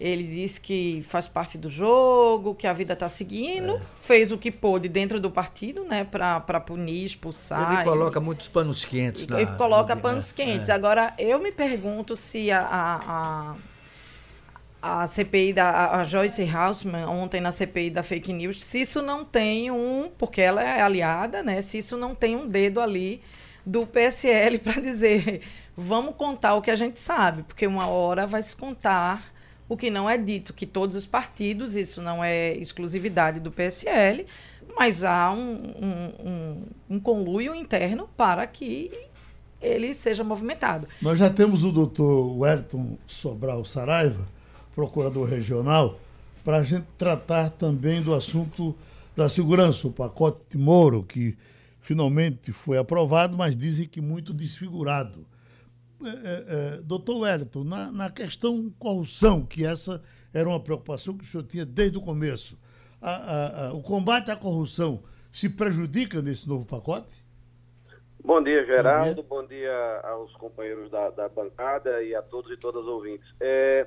Ele disse que faz parte do jogo, que a vida está seguindo, é. fez o que pôde dentro do partido, né, para punir, expulsar. Ele coloca e, muitos panos quentes. E, na, coloca panos quentes. É. Agora, eu me pergunto se a, a, a, a CPI da a Joyce Hausman, ontem na CPI da fake news, se isso não tem um, porque ela é aliada, né, se isso não tem um dedo ali do PSL para dizer vamos contar o que a gente sabe, porque uma hora vai se contar o que não é dito que todos os partidos, isso não é exclusividade do PSL, mas há um, um, um, um conluio interno para que ele seja movimentado. Nós já temos o doutor Wellington Sobral Saraiva, procurador regional, para a gente tratar também do assunto da segurança, o pacote Moro, que finalmente foi aprovado, mas dizem que muito desfigurado é, é, doutor Wellington, na, na questão corrupção, que essa era uma preocupação que o senhor tinha desde o começo, a, a, a, o combate à corrupção se prejudica nesse novo pacote? Bom dia, Geraldo. Bom dia, Bom dia aos companheiros da, da, bancada e a todos e todas ouvintes. É,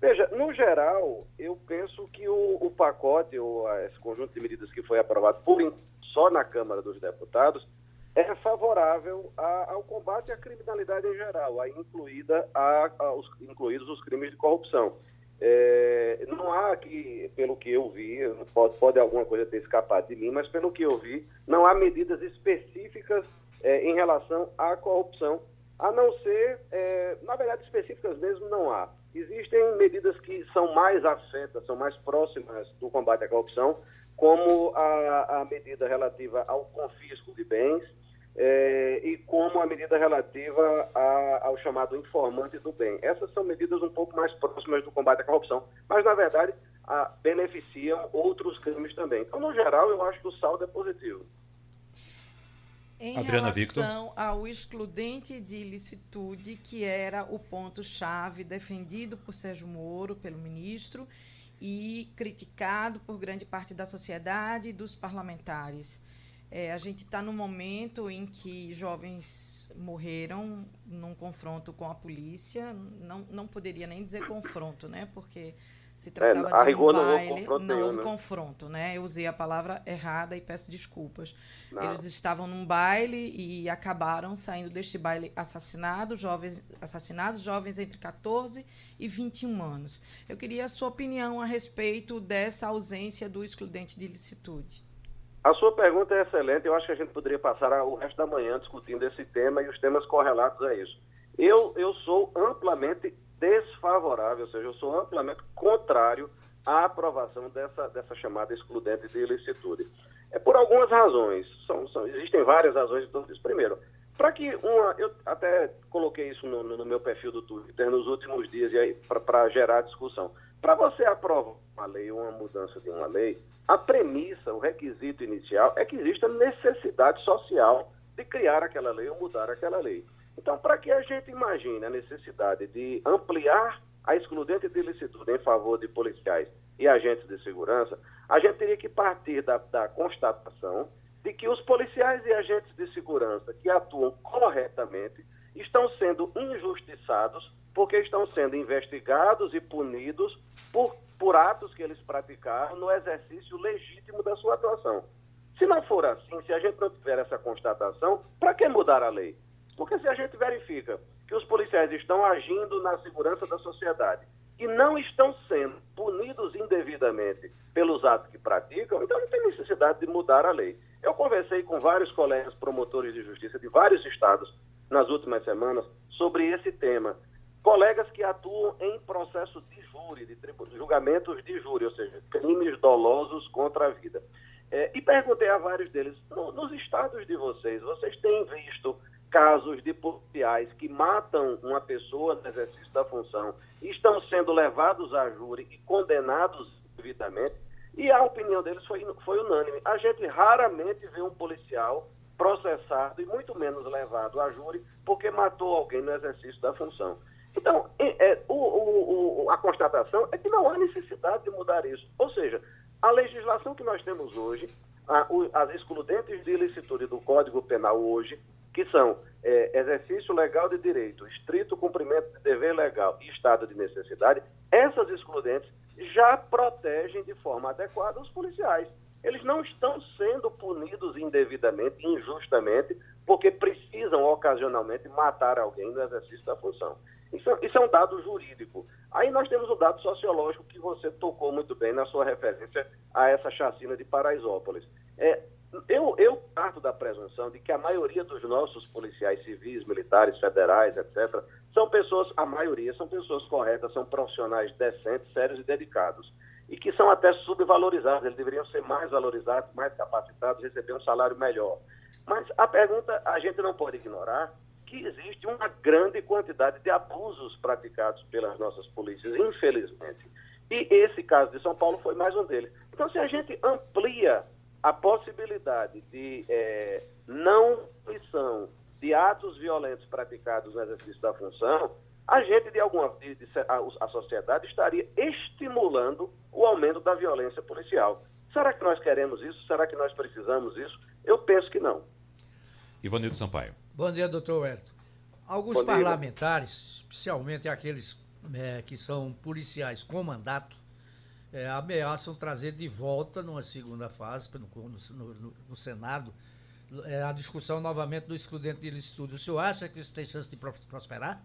veja, no geral, eu penso que o, o pacote, ou esse conjunto de medidas que foi aprovado por, só na Câmara dos Deputados, é favorável a, ao combate à criminalidade em geral, aí incluída a, a os, incluídos os crimes de corrupção. É, não há aqui, pelo que eu vi, pode, pode alguma coisa ter escapado de mim, mas pelo que eu vi, não há medidas específicas é, em relação à corrupção A não ser, é, na verdade, específicas mesmo não há. Existem medidas que são mais afetas, são mais próximas do combate à corrupção, como a, a medida relativa ao confisco de bens é, e como a medida relativa a, ao chamado informante do bem. Essas são medidas um pouco mais próximas do combate à corrupção, mas, na verdade, a, beneficiam outros crimes também. Então, no geral, eu acho que o saldo é positivo. Em Adriana relação Victor. ao excludente de ilicitude, que era o ponto-chave defendido por Sérgio Moro, pelo ministro, e criticado por grande parte da sociedade e dos parlamentares. É, a gente está no momento em que jovens morreram num confronto com a polícia. Não, não poderia nem dizer confronto, né? Porque se é, tratava é, de um baile, não houve, não houve né? confronto, né? Eu usei a palavra errada e peço desculpas. Não. Eles estavam num baile e acabaram saindo deste baile assassinados, jovens assassinados, jovens entre 14 e 21 anos. Eu queria a sua opinião a respeito dessa ausência do excludente de ilicitude. A sua pergunta é excelente. Eu acho que a gente poderia passar o resto da manhã discutindo esse tema e os temas correlatos a isso. Eu, eu sou amplamente desfavorável, ou seja, eu sou amplamente contrário à aprovação dessa, dessa chamada excludente de ilicitude. É por algumas razões, são, são, existem várias razões de tudo isso. Primeiro, para que uma, eu até coloquei isso no, no, meu perfil do Twitter nos últimos dias para gerar discussão. Para você aprovar uma lei, uma mudança de uma lei, a premissa, o requisito inicial é que exista necessidade social de criar aquela lei ou mudar aquela lei. Então, para que a gente imagine a necessidade de ampliar a excludente de licitude em favor de policiais e agentes de segurança, a gente teria que partir da, da constatação de que os policiais e agentes de segurança que atuam corretamente estão sendo injustiçados porque estão sendo investigados e punidos por, por atos que eles praticaram no exercício legítimo da sua atuação. Se não for assim, se a gente não tiver essa constatação, para que mudar a lei? Porque se a gente verifica que os policiais estão agindo na segurança da sociedade e não estão sendo punidos indevidamente pelos atos que praticam, então não tem necessidade de mudar a lei. Eu conversei com vários colegas promotores de justiça de vários estados nas últimas semanas sobre esse tema. Colegas que atuam em processo de júri, de julgamentos de júri, ou seja, crimes dolosos contra a vida. É, e perguntei a vários deles: no, nos estados de vocês, vocês têm visto casos de policiais que matam uma pessoa no exercício da função e estão sendo levados a júri e condenados devidamente, e a opinião deles foi, foi unânime. A gente raramente vê um policial processado e muito menos levado a júri porque matou alguém no exercício da função. Então, é, o, o, o, a constatação é que não há necessidade de mudar isso. Ou seja, a legislação que nós temos hoje, a, as excludentes de ilicitude do Código Penal hoje, que são é, exercício legal de direito, estrito cumprimento de dever legal e estado de necessidade, essas excludentes já protegem de forma adequada os policiais. Eles não estão sendo punidos indevidamente, injustamente, porque precisam ocasionalmente matar alguém no exercício da função. Isso, isso é um dado jurídico. Aí nós temos o dado sociológico que você tocou muito bem na sua referência a essa chacina de Paraisópolis. É, eu, eu parto da presunção de que a maioria dos nossos policiais civis, militares, federais, etc., são pessoas, a maioria são pessoas corretas, são profissionais decentes, sérios e dedicados. E que são até subvalorizados, eles deveriam ser mais valorizados, mais capacitados, receber um salário melhor. Mas a pergunta, a gente não pode ignorar que existe uma grande quantidade de abusos praticados pelas nossas polícias, infelizmente. E esse caso de São Paulo foi mais um deles. Então, se a gente amplia a possibilidade de é, não punição de atos violentos praticados no exercício da função, a gente, de alguma a, a sociedade, estaria estimulando o aumento da violência policial. Será que nós queremos isso? Será que nós precisamos isso? Eu penso que não. Ivanildo Sampaio. Bom dia, doutor Wellington. Alguns parlamentares, especialmente aqueles é, que são policiais com mandato, é, ameaçam trazer de volta, numa segunda fase, no, no, no Senado, é, a discussão novamente do excludente de estudo. O senhor acha que isso tem chance de prosperar?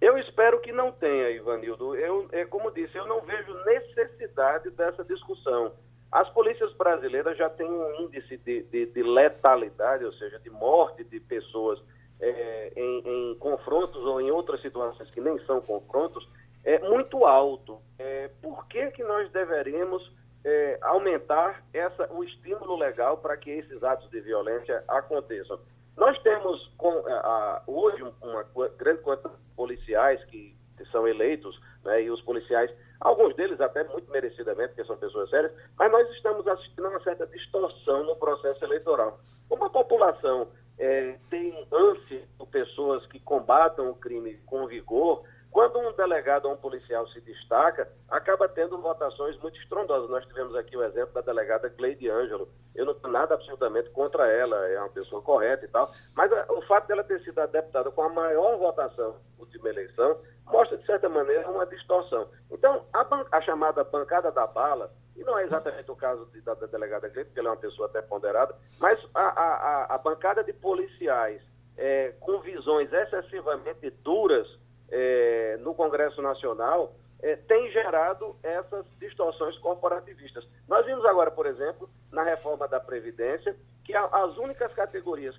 Eu espero que não tenha, Ivanildo. Eu, é, como disse, eu não vejo necessidade dessa discussão. As polícias brasileiras já têm um índice de, de, de letalidade, ou seja, de morte de pessoas é, em, em, confrontos ou em outras situações que nem são confrontos é muito alto. É, por que, que nós deveríamos é, aumentar essa, o estímulo legal para que esses atos de violência aconteçam? Nós temos com, a, hoje uma grande quantidade de policiais que, que são eleitos, né, e os policiais, alguns deles até muito merecidamente, porque são pessoas sérias, mas nós estamos assistindo a uma certa distorção no processo eleitoral. Como a população é, tem ânsia por pessoas que combatam o crime com vigor, quando um delegado ou um policial se destaca, acaba tendo votações muito estrondosas. Nós tivemos aqui o exemplo da delegada Gleide Ângelo. Eu não tenho nada absolutamente contra ela, é uma pessoa correta e tal, mas a, o fato dela ter sido a deputada com a maior votação na última eleição mostra, de certa maneira, uma distorção. Então, a, a chamada bancada da bala, e não é exatamente o caso de, da, da, delegada Gleide, porque ela é uma pessoa até ponderada, mas a, a, a bancada de policiais é, com visões excessivamente duras é, no Congresso Nacional é, tem gerado essas distorções corporativistas. Nós vimos agora, por exemplo, na reforma da Previdência, que as únicas categorias,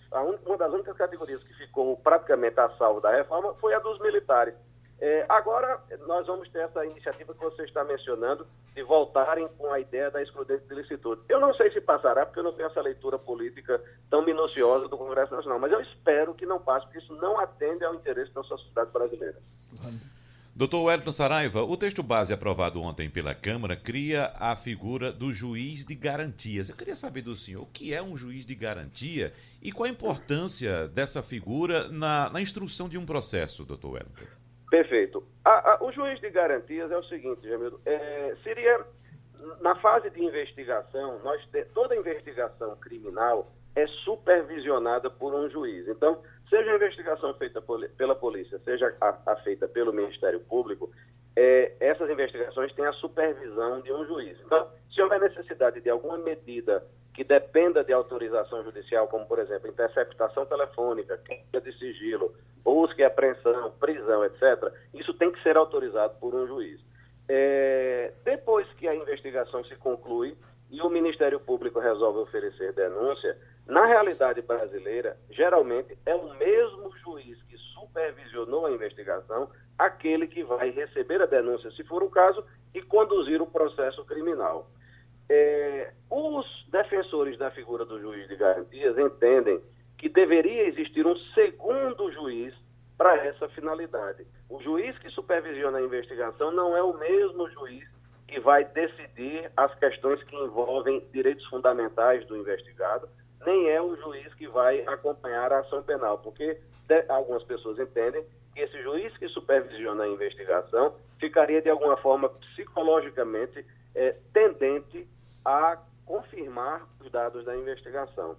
uma das únicas categorias que ficou praticamente a salvo da reforma foi a dos militares. É, agora, nós vamos ter essa iniciativa que você está mencionando, de voltarem com a ideia da excludente de licitude. Eu não sei se passará, porque eu não tenho essa leitura política tão minuciosa do Congresso Nacional, mas eu espero que não passe, porque isso não atende ao interesse da sociedade brasileira. Doutor Wellington Saraiva, o texto base aprovado ontem pela Câmara cria a figura do juiz de garantias. Eu queria saber do senhor o que é um juiz de garantia e qual a importância dessa figura na, na instrução de um processo, doutor Wellington. Perfeito. A, a, o juiz de garantias é o seguinte, Jamildo, é, seria, na fase de investigação, nós toda investigação criminal é supervisionada por um juiz. Então, seja a investigação feita pela polícia, seja a, a, feita pelo Ministério Público, é, essas investigações têm a supervisão de um juiz. Então, se houver necessidade de alguma medida que dependa de autorização judicial, como, por exemplo, interceptação telefônica, quebra de sigilo, busca e apreensão, prisão, etc., isso tem que ser autorizado por um juiz. É, depois que a investigação se conclui e o Ministério Público resolve oferecer denúncia, na realidade brasileira, geralmente é o mesmo juiz que supervisionou a investigação aquele que vai receber a denúncia, se for o caso, e conduzir o processo criminal. É, os defensores da figura do juiz de garantias entendem que deveria existir um segundo juiz para essa finalidade. O juiz que supervisiona a investigação não é o mesmo juiz que vai decidir as questões que envolvem direitos fundamentais do investigado, nem é o juiz que vai acompanhar a ação penal, porque algumas pessoas entendem que esse juiz que supervisiona a investigação ficaria de alguma forma psicologicamente é, tendente a confirmar os dados da investigação.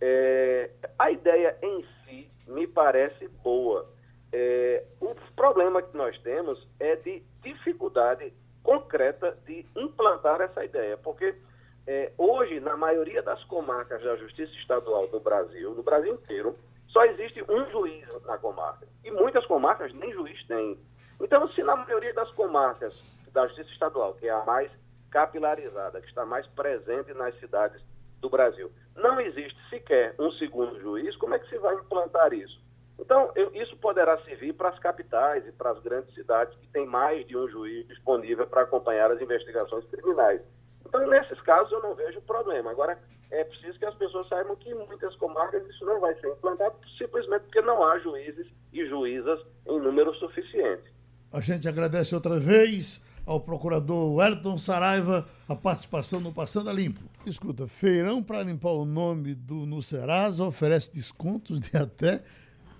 É, a ideia em si me parece boa. É, o problema que nós temos é de dificuldade concreta de implantar essa ideia, porque é, hoje, na maioria das comarcas da Justiça Estadual do Brasil, no Brasil inteiro, só existe um juiz na comarca. E muitas comarcas nem juiz têm. Então, se na maioria das comarcas da Justiça Estadual, que é a mais capilarizada, que está mais presente nas cidades do Brasil. Não existe sequer um segundo juiz, como é que se vai implantar isso? Então, eu, isso poderá servir para as capitais e para as grandes cidades que têm mais de um juiz disponível para acompanhar as investigações criminais. Então, nesses casos, eu não vejo problema. Agora, é preciso que as pessoas saibam que em muitas comarcas isso não vai ser implantado simplesmente porque não há juízes e juízas em número suficiente. A gente agradece outra vez ao procurador Wellington Saraiva a participação no Passando a Limpo. Escuta, feirão para limpar o nome do no Serasa oferece descontos de até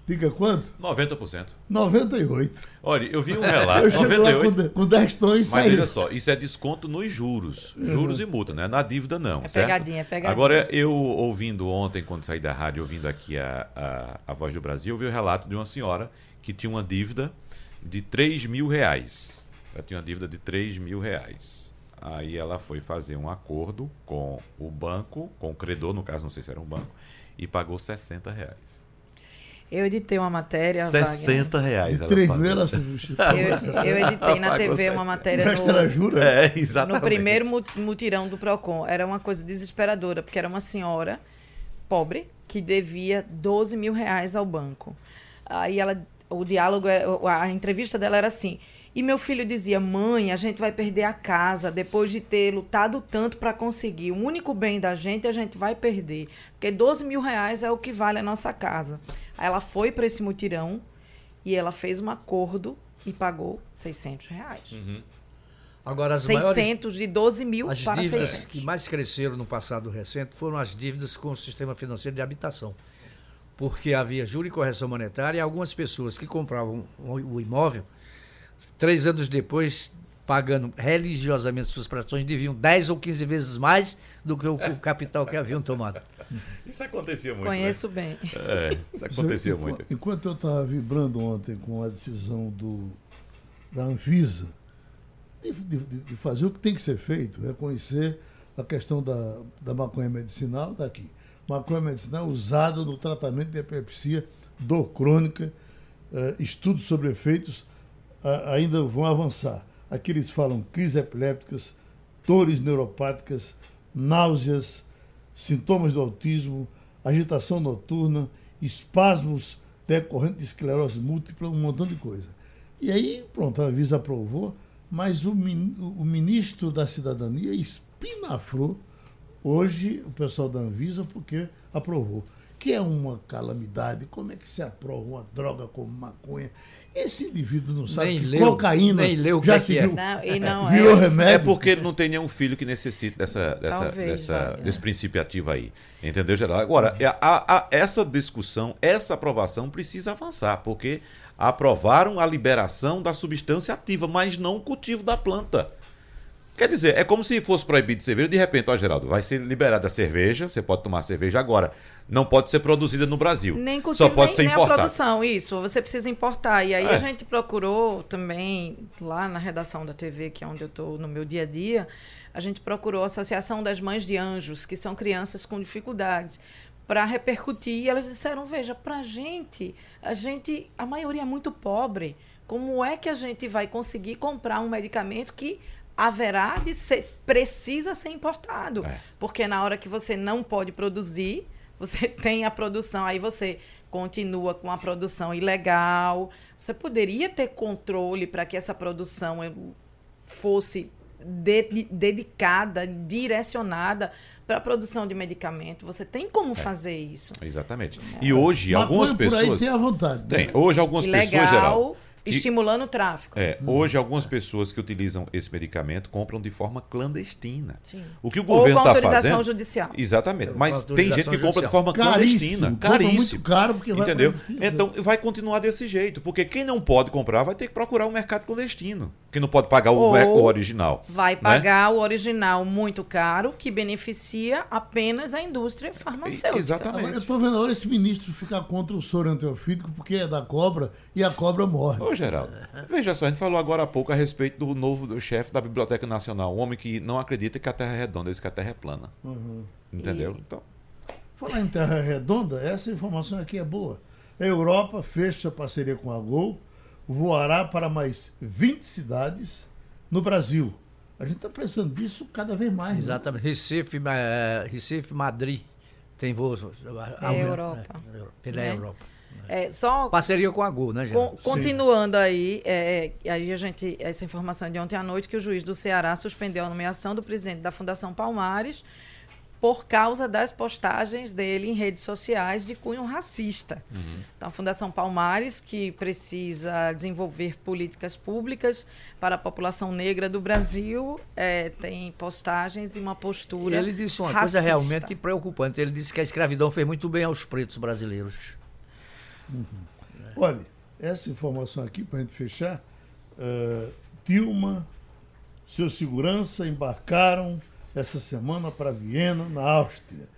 Diga quanto? 90%. 98%. Olha, eu vi um relato. eu 98. Lá com, com 10 tons Mas olha só, isso é desconto nos juros. Juros uhum. e multa, né? Na dívida não. É certo? pegadinha, é pegadinha. Agora, eu ouvindo ontem, quando saí da rádio, ouvindo aqui a, a, a Voz do Brasil, eu vi o relato de uma senhora que tinha uma dívida de 3 mil reais. Ela tinha uma dívida de 3 mil reais. Aí ela foi fazer um acordo com o banco, com o credor, no caso, não sei se era um banco, e pagou 60 reais. Eu editei uma matéria. 60 Wagner. reais. Ela pagou. Ela eu, eu editei na TV uma matéria. No, era jura? É, exatamente. No primeiro mutirão do PROCON. Era uma coisa desesperadora, porque era uma senhora pobre, que devia 12 mil reais ao banco. Aí ela, o diálogo, é, a entrevista dela era assim. E meu filho dizia: Mãe, a gente vai perder a casa depois de ter lutado tanto para conseguir. O único bem da gente a gente vai perder. Porque 12 mil reais é o que vale a nossa casa. Aí ela foi para esse mutirão e ela fez um acordo e pagou 600 reais. Uhum. Agora, as 600 maiores, de 12 mil as para dívidas 600. que mais cresceram no passado recente foram as dívidas com o sistema financeiro de habitação. Porque havia juro e correção monetária e algumas pessoas que compravam o imóvel, três anos depois, pagando religiosamente suas prestações, deviam 10 ou 15 vezes mais do que o, o capital que haviam tomado. Isso acontecia muito. Conheço né? bem. É, isso acontecia muito. Enquanto eu estava vibrando ontem com a decisão do, da Anvisa de, de- de fazer o que tem que ser feito, reconhecer a questão da, da maconha medicinal, está aqui. Maconha medicinal usada no tratamento de epilepsia, dor crônica, eh, estudos sobre efeitos ainda vão avançar. Aqui eles falam crises epilépticas, dores neuropáticas, náuseas, sintomas do autismo, agitação noturna, espasmos decorrentes de esclerose múltipla, um montão de coisa. E aí, pronto, a Anvisa aprovou, mas o, o ministro da Cidadania espinafrou hoje o pessoal da Anvisa porque aprovou. Que é uma calamidade. Como é que se aprova uma droga como maconha? Esse indivíduo não sabe Nem que leu, cocaína nem leu o que já é se é. viu, Não, e não virou é. remédio. É porque ele não tem nenhum filho que necessite dessa, dessa, Talvez, dessa- Wagner. desse princípio ativo aí. Entendeu, Geraldo? Agora, é, a- a- essa discussão, essa aprovação precisa avançar, porque aprovaram a liberação da substância ativa, mas não o cultivo da planta. Quer dizer, é como se fosse proibido de cerveja, de repente, ó, Geraldo, vai ser liberada a cerveja, você pode tomar cerveja agora. Não pode ser produzida no Brasil. Nem Só cultivo, pode nem, ser nem a importada. produção, isso. Você precisa importar. E aí É. a gente procurou também, lá na redação da TV, que é onde eu estou no meu dia a dia, a gente procurou a Associação das Mães de Anjos, que são crianças com dificuldades, para repercutir. E elas disseram, veja, para a gente, a gente, a maioria é muito pobre. Como é que a gente vai conseguir comprar um medicamento que haverá de ser, precisa ser importado? É. Porque na hora que você não pode produzir, você tem a produção, aí você continua com a produção ilegal. Você poderia ter controle para que essa produção eh, fosse de- dedicada, direcionada para a produção de medicamento. Você tem como fazer isso. Exatamente. E hoje, algumas Maconha por aí pessoas. tem à vontade. né? Tem. Hoje, algumas pessoas, Geraldo. Que- estimulando o tráfico. É, hoje algumas pessoas que utilizam esse medicamento compram de forma clandestina. Sim. O que o Ou com governo está autorização fazendo. judicial. Exatamente. Com Mas tem gente que autorização compra de forma Caríssimo. clandestina. Caríssimo. muito caro porque vai Entendeu? justiça. Então vai continuar desse jeito. Porque quem não pode comprar vai ter que procurar um mercado clandestino. Quem não pode pagar o, o original. Vai né? pagar o original muito caro, que beneficia apenas a indústria farmacêutica. Exatamente. Agora, eu estou vendo agora esse ministro ficar contra o soro antiofídico porque é da cobra e a cobra morre. Ô, Geraldo, veja só, a gente falou agora há pouco a respeito do novo do chefe da Biblioteca Nacional, um homem que não acredita que a Terra é redonda, ele diz que a Terra é plana. Uhum. Entendeu? Então, Falar em Terra Redonda, essa informação aqui é boa. A Europa fecha parceria com a Gol, voará para mais 20 cidades no Brasil. A gente está precisando disso cada vez mais. né? Exatamente. Recife, eh, Recife, Madrid. Tem voos. É Europa. É, pela Né? Europa. É, só Parceria com a Gol, né, Con- Geraldo? continuando aí, é, aí a gente, essa informação é de ontem à noite, que o juiz do Ceará suspendeu a nomeação do presidente da Fundação Palmares por causa das postagens dele em redes sociais de cunho racista. Então, a Fundação Palmares, que precisa desenvolver políticas públicas para a população negra do Brasil, é, tem postagens e uma postura Ele disse uma racista. coisa realmente preocupante. Ele disse que a escravidão fez muito bem aos pretos brasileiros. Olha, essa informação aqui, para a gente fechar, eh, Dilma, seu segurança embarcaram essa semana para Viena, na Áustria.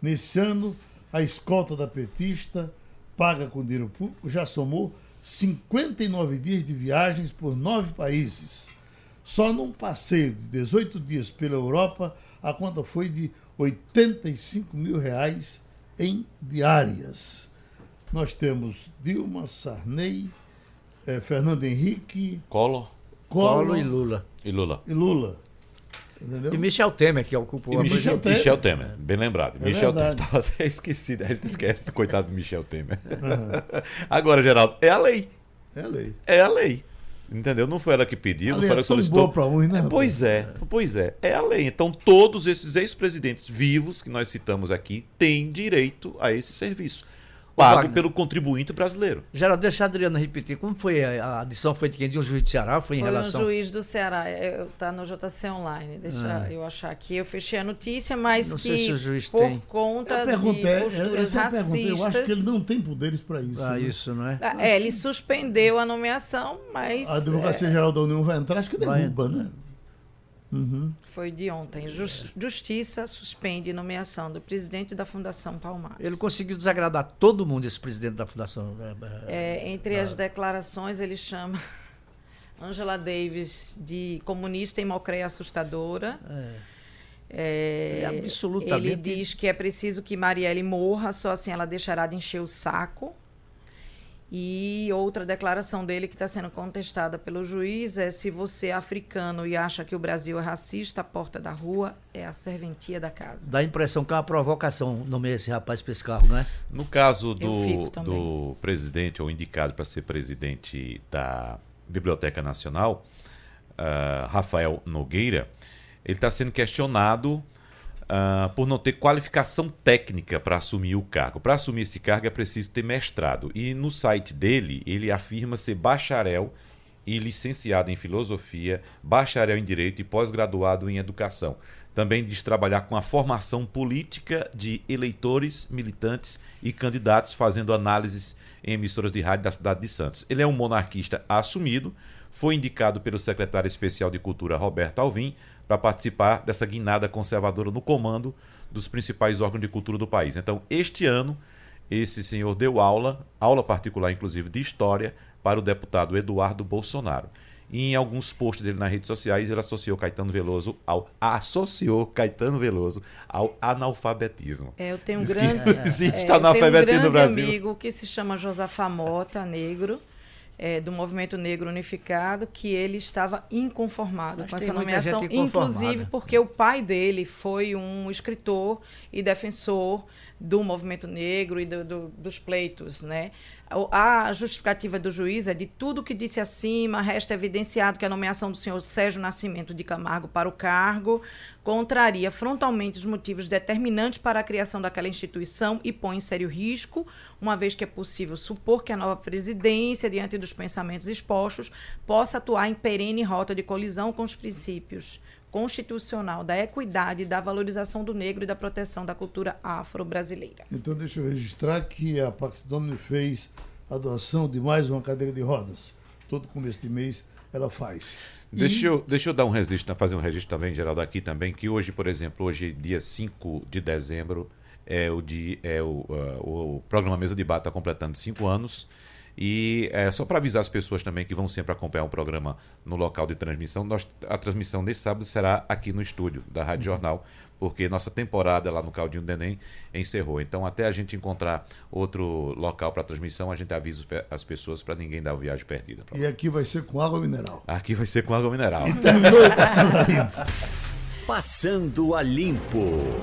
Nesse ano, a escolta da petista, paga com dinheiro público, já somou 59 dias de viagens por nove países. Só num passeio de 18 dias pela Europa, a conta foi de 85 mil reais em diárias. Nós temos Dilma, Sarney, eh, Fernando Henrique, Collor Collor Collor e Lula. e Lula. e Lula. Entendeu? E Michel Temer, que ocupou e a Michel, Temer. Michel Temer, bem lembrado. É Michel verdade. Temer, estava até esquecido, a gente esquece do coitado do Michel Temer. Uhum. Agora, Geraldo, é a lei. É a lei. É a lei. Entendeu? Não foi ela que pediu, a não foi ela é que solicitou. Boa uns, né, pois é, pois é. É a lei. Então, todos esses ex-presidentes vivos que nós citamos aqui têm direito a esse serviço pago Wagner. pelo contribuinte brasileiro. Geraldo, deixa a Adriana repetir. Como foi a, adição? Foi de quem? De um juiz do Ceará? Foi, em foi relação... um juiz do Ceará. Está no JC Online. Deixa ah. eu achar aqui. Eu fechei a notícia, mas não que sei se o juiz por tem. conta de posturas eu, racistas... Eu acho que ele não tem poderes para isso. Ah, né? isso, não é? Ah, é, ele suspendeu a nomeação, mas... A Advocacia é... Geral da União vai entrar, acho que derruba, vai. né? Uhum. Foi de ontem. Justiça suspende nomeação do presidente da Fundação Palmares. Ele conseguiu desagradar todo mundo, esse presidente da Fundação. Né? É, entre as declarações, ele chama Angela Davis de comunista e mocreia assustadora. É. É, é absolutamente... Ele diz que é preciso que Marielle morra, só assim ela deixará de encher o saco. E outra declaração dele que está sendo contestada pelo juiz é: se você é africano e acha que o Brasil é racista, a porta da rua é a serventia da casa. Dá a impressão que é uma provocação nomear esse rapaz para esse carro, não é? No caso do, do presidente ou indicado para ser presidente da Biblioteca Nacional, uh, Rafael Nogueira, ele está sendo questionado uh, por não ter qualificação técnica para assumir o cargo. Para assumir esse cargo é preciso ter mestrado. E no site dele, ele afirma ser bacharel e licenciado em filosofia, bacharel em direito e pós-graduado em educação. Também diz trabalhar com a formação política de eleitores, militantes e candidatos, fazendo análises em emissoras de rádio da cidade de Santos. Ele é um monarquista assumido, foi indicado pelo secretário especial de Cultura Roberto Alvim para participar dessa guinada conservadora no comando dos principais órgãos de cultura do país. Então, este ano, esse senhor deu aula, aula particular inclusive de história, para o deputado Eduardo Bolsonaro. E em alguns posts dele nas redes sociais, ele associou Caetano Veloso ao associou Caetano Veloso ao analfabetismo. É, eu tenho um grande, existe é, analfabetismo um no Brasil. amigo que se chama Josafá Mota, negro é, do Movimento Negro Unificado que ele estava inconformado Mas com essa nomeação, inclusive porque o pai dele foi um escritor e defensor do movimento negro e do, do, dos pleitos, né? A justificativa do juiz é de tudo que disse acima, resta evidenciado que a nomeação do senhor Sérgio Nascimento de Camargo para o cargo contraria frontalmente os motivos determinantes para a criação daquela instituição e põe em sério risco, uma vez que é possível supor que a nova presidência, diante dos pensamentos expostos, possa atuar em perene rota de colisão com os princípios constitucional da equidade, da valorização do negro e da proteção da cultura afro-brasileira. Então, deixa eu registrar que a Pax Domini fez a doação de mais uma cadeira de rodas. Todo começo de mês ela faz. Deixa, e... eu, deixa eu dar um registro, fazer um registro também, Geraldo, aqui também, que hoje, por exemplo, hoje, dia 5 de dezembro, é o, dia, é o, uh, o programa Mesa de Debate está completando cinco anos. E é, só para avisar as pessoas também que vão sempre acompanhar o programa no local de transmissão, nós, a transmissão desse sábado será aqui no estúdio da Rádio uhum. Jornal, porque nossa temporada lá no Caldinho do Enem encerrou. Então, até a gente encontrar outro local para transmissão, a gente avisa as pessoas para ninguém dar a viagem perdida. E aqui vai ser com água mineral. Aqui vai ser com água mineral. E terminou passando a limpo. Passando a limpo.